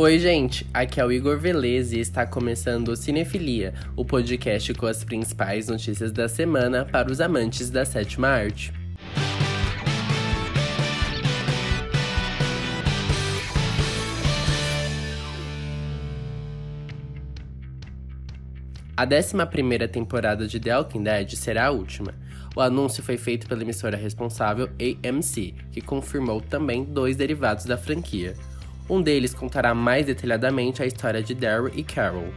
Oi, gente, aqui é o Igor Velez e está começando o Cinefilia, o podcast com as principais notícias da semana para os amantes da sétima arte. A 11 temporada de The Walking Dead será a última. O anúncio foi feito pela emissora responsável AMC, que confirmou também dois derivados da franquia. Um deles contará mais detalhadamente a história de Daryl e Carol.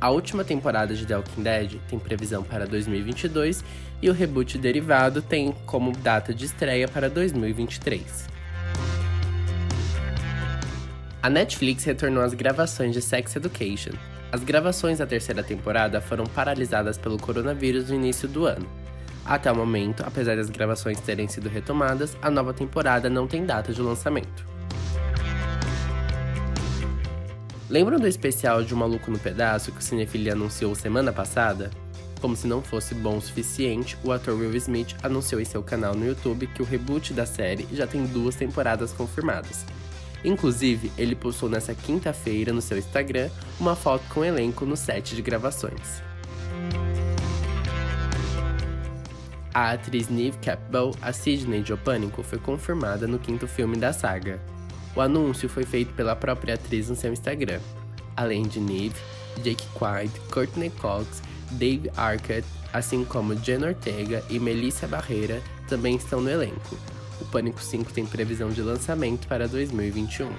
A última temporada de The Walking Dead tem previsão para 2022 e o reboot derivado tem como data de estreia para 2023. A Netflix retornou às gravações de Sex Education, as gravações da terceira temporada foram paralisadas pelo coronavírus no início do ano. Até o momento, apesar das gravações terem sido retomadas, a nova temporada não tem data de lançamento. Lembram do especial de Um Maluco no Pedaço que o Cinefilia anunciou semana passada? Como se não fosse bom o suficiente, o ator Will Smith anunciou em seu canal no YouTube que o reboot da série já tem duas temporadas confirmadas, Inclusive, ele postou nessa quinta-feira no seu Instagram uma foto com o elenco no set de gravações. A atriz Neve Campbell, a Sidney de O Pânico, foi confirmada no quinto filme da saga. O anúncio foi feito pela própria atriz no seu Instagram. Além de Neve, Jake Quaid, Courtney Cox, Dave Arquette, assim como Jen Ortega e Melissa Barreira, também estão no elenco o Pânico 5 tem previsão de lançamento para 2021.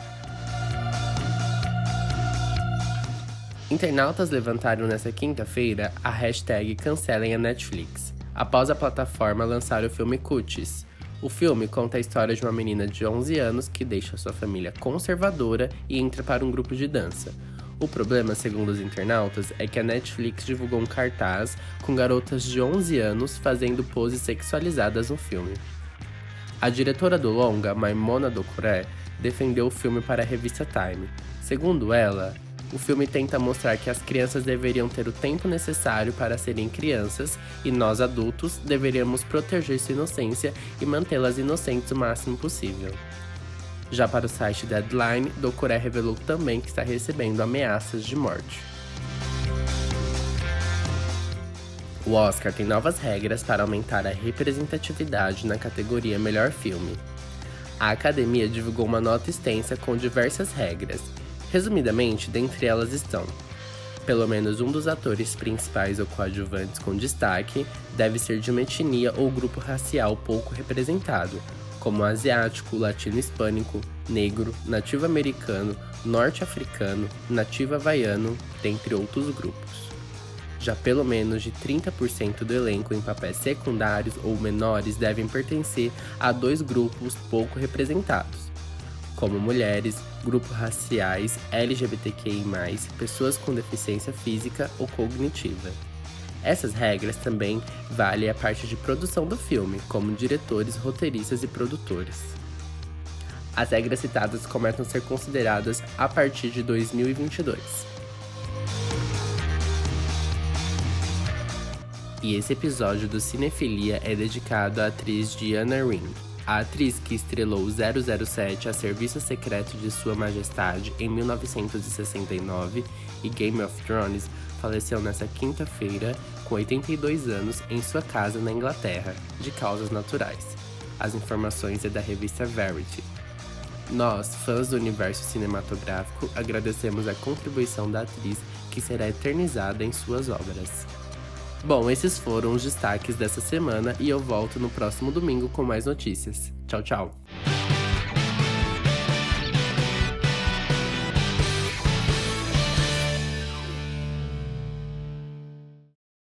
Internautas levantaram nesta quinta-feira a hashtag Cancelem a Netflix, após a plataforma lançar o filme Cuties. O filme conta a história de uma menina de 11 anos que deixa sua família conservadora e entra para um grupo de dança. O problema, segundo os internautas, é que a Netflix divulgou um cartaz com garotas de 11 anos fazendo poses sexualizadas no filme. A diretora do longa, Maimona Dokuré, defendeu o filme para a revista Time. Segundo ela, o filme tenta mostrar que as crianças deveriam ter o tempo necessário para serem crianças e nós adultos deveríamos proteger sua inocência e mantê-las inocentes o máximo possível. Já para o site Deadline, Dokuré revelou também que está recebendo ameaças de morte. O Oscar tem novas regras para aumentar a representatividade na categoria Melhor Filme. A academia divulgou uma nota extensa com diversas regras. Resumidamente, dentre elas estão: pelo menos um dos atores principais ou coadjuvantes com destaque deve ser de uma etnia ou grupo racial pouco representado, como asiático, latino-hispânico, negro, nativo-americano, norte-africano, nativo-havaiano, dentre outros grupos. Já pelo menos de 30% do elenco em papéis secundários ou menores devem pertencer a dois grupos pouco representados, como mulheres, grupos raciais, LGBTQI, pessoas com deficiência física ou cognitiva. Essas regras também valem a parte de produção do filme, como diretores, roteiristas e produtores. As regras citadas começam a ser consideradas a partir de 2022. E esse episódio do Cinefilia é dedicado à atriz Diana Ring, a atriz que estrelou 007 a Serviço Secreto de Sua Majestade em 1969 e Game of Thrones faleceu nesta quinta-feira com 82 anos em sua casa na Inglaterra, de causas naturais. As informações é da revista Verity. Nós, fãs do universo cinematográfico, agradecemos a contribuição da atriz que será eternizada em suas obras. Bom, esses foram os destaques dessa semana e eu volto no próximo domingo com mais notícias. Tchau, tchau.